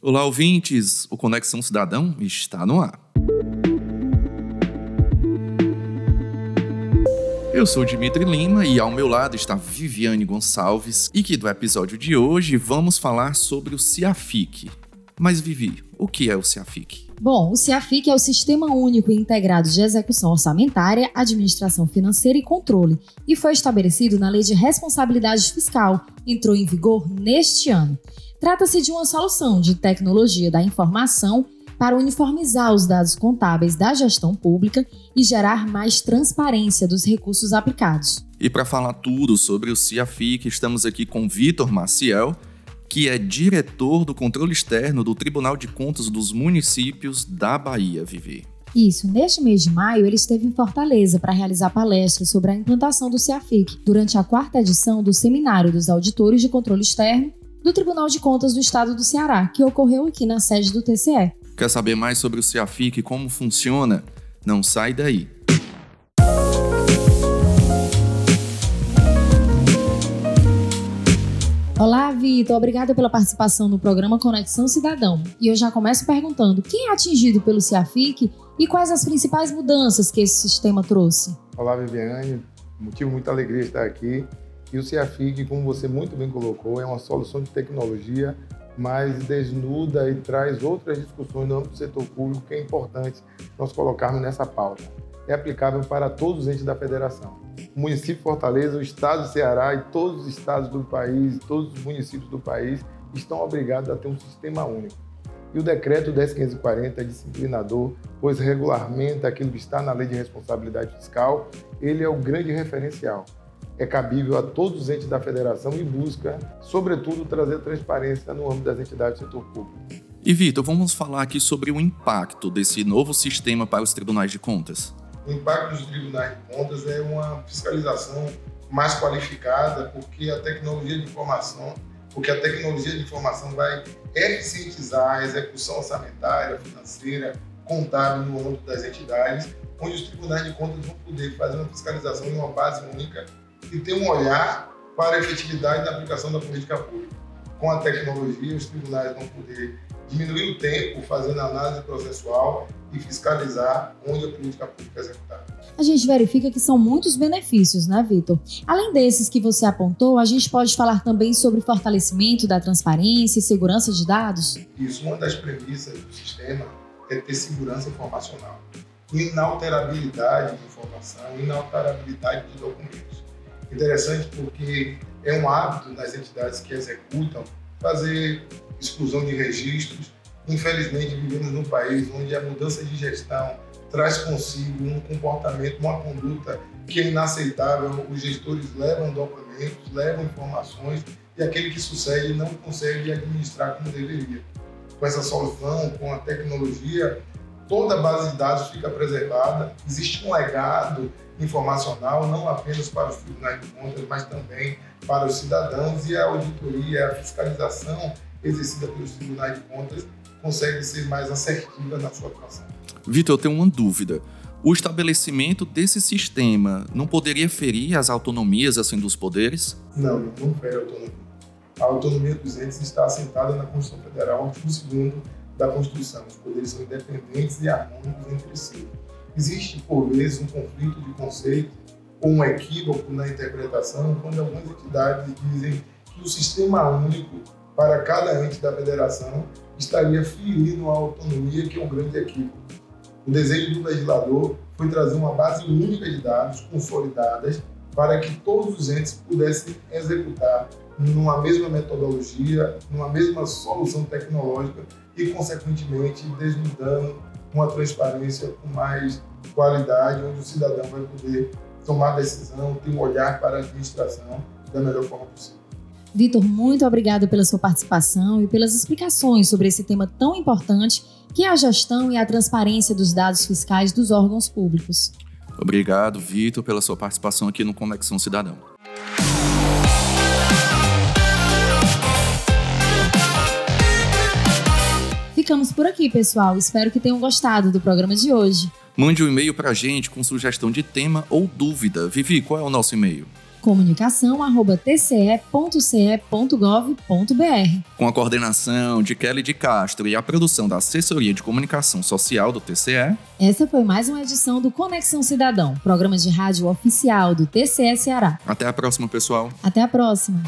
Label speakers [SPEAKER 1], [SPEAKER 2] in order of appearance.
[SPEAKER 1] Olá, ouvintes! O Conexão Cidadão está no ar. Eu sou Dimitri Lima e ao meu lado está Viviane Gonçalves e que do episódio de hoje vamos falar sobre o CIAFIC. Mas Vivi, o que é o CIAFIC?
[SPEAKER 2] Bom, o CIAFIC é o Sistema Único Integrado de Execução Orçamentária, Administração Financeira e Controle e foi estabelecido na Lei de Responsabilidade Fiscal, entrou em vigor neste ano. Trata-se de uma solução de tecnologia da informação para uniformizar os dados contábeis da gestão pública e gerar mais transparência dos recursos aplicados.
[SPEAKER 1] E para falar tudo sobre o CIAFIC, estamos aqui com Vitor Maciel, que é diretor do controle externo do Tribunal de Contas dos Municípios da Bahia, Vivi.
[SPEAKER 2] Isso, neste mês de maio, ele esteve em Fortaleza para realizar palestras sobre a implantação do CIAFIC durante a quarta edição do Seminário dos Auditores de Controle Externo do Tribunal de Contas do Estado do Ceará, que ocorreu aqui na sede do TCE.
[SPEAKER 1] Quer saber mais sobre o CIAFIC e como funciona? Não sai daí.
[SPEAKER 2] Olá, Vitor. Obrigada pela participação no programa Conexão Cidadão. E eu já começo perguntando: quem é atingido pelo CIAFIC e quais as principais mudanças que esse sistema trouxe?
[SPEAKER 3] Olá, Viviane. Motivo muita alegria estar aqui e o CIAFIG, como você muito bem colocou, é uma solução de tecnologia, mas desnuda e traz outras discussões no âmbito do setor público que é importante nós colocarmos nessa pauta. É aplicável para todos os entes da federação. O município de Fortaleza, o estado do Ceará e todos os estados do país, todos os municípios do país estão obrigados a ter um sistema único. E o decreto 10540 é disciplinador, pois regulamenta aquilo que está na lei de responsabilidade fiscal, ele é o grande referencial é cabível a todos os entes da federação e busca, sobretudo, trazer transparência no âmbito das entidades do setor público.
[SPEAKER 1] E Vitor, vamos falar aqui sobre o impacto desse novo sistema para os tribunais de contas.
[SPEAKER 3] O impacto dos tribunais de contas é uma fiscalização mais qualificada, porque a tecnologia de informação, porque a tecnologia de informação vai eficientizar a execução orçamentária, financeira, contábil no âmbito das entidades, onde os tribunais de contas vão poder fazer uma fiscalização em uma base única e ter um olhar para a efetividade da aplicação da política pública. Com a tecnologia, os tribunais vão poder diminuir o tempo fazendo análise processual e fiscalizar onde a política pública é executada.
[SPEAKER 2] A gente verifica que são muitos benefícios, né, Vitor? Além desses que você apontou, a gente pode falar também sobre fortalecimento da transparência e segurança de dados?
[SPEAKER 3] Isso, uma das premissas do sistema é ter segurança informacional, inalterabilidade de informação, inalterabilidade de documentos. Interessante porque é um hábito das entidades que executam fazer exclusão de registros. Infelizmente, vivemos num país onde a mudança de gestão traz consigo um comportamento, uma conduta que é inaceitável. Os gestores levam documentos, levam informações e aquele que sucede não consegue administrar como deveria. Com essa solução, com a tecnologia, toda a base de dados fica preservada, existe um legado informacional, não apenas para os tribunais de contas, mas também para os cidadãos e a auditoria, a fiscalização exercida pelos tribunais de contas consegue ser mais assertiva na sua atuação.
[SPEAKER 1] Vitor, eu tenho uma dúvida. O estabelecimento desse sistema não poderia ferir as autonomias assim dos poderes?
[SPEAKER 3] Não, não fere a autonomia. A autonomia dos entes está assentada na Constituição Federal, artigo 2 da Constituição. Os poderes são independentes e harmônicos entre si. Existe, por vezes, um conflito de conceito ou um equívoco na interpretação quando algumas entidades dizem que o sistema único para cada ente da federação estaria ferindo a autonomia, que é um grande equívoco. O desejo do legislador foi trazer uma base única de dados consolidadas para que todos os entes pudessem executar numa mesma metodologia, numa mesma solução tecnológica e, consequentemente, desnudando uma transparência com mais qualidade, onde o cidadão vai poder tomar decisão, ter um olhar para a administração da melhor forma possível.
[SPEAKER 2] Vitor, muito obrigada pela sua participação e pelas explicações sobre esse tema tão importante que é a gestão e a transparência dos dados fiscais dos órgãos públicos.
[SPEAKER 1] Obrigado, Vitor, pela sua participação aqui no Conexão Cidadão.
[SPEAKER 2] Ficamos por aqui, pessoal. Espero que tenham gostado do programa de hoje.
[SPEAKER 1] Mande um e-mail para a gente com sugestão de tema ou dúvida. Vivi, qual é o nosso e-mail?
[SPEAKER 2] comunicação@tce.ce.gov.br.
[SPEAKER 1] Com a coordenação de Kelly de Castro e a produção da Assessoria de Comunicação Social do TCE,
[SPEAKER 2] essa foi mais uma edição do Conexão Cidadão, programa de rádio oficial do TCE Ceará.
[SPEAKER 1] Até a próxima, pessoal.
[SPEAKER 2] Até a próxima.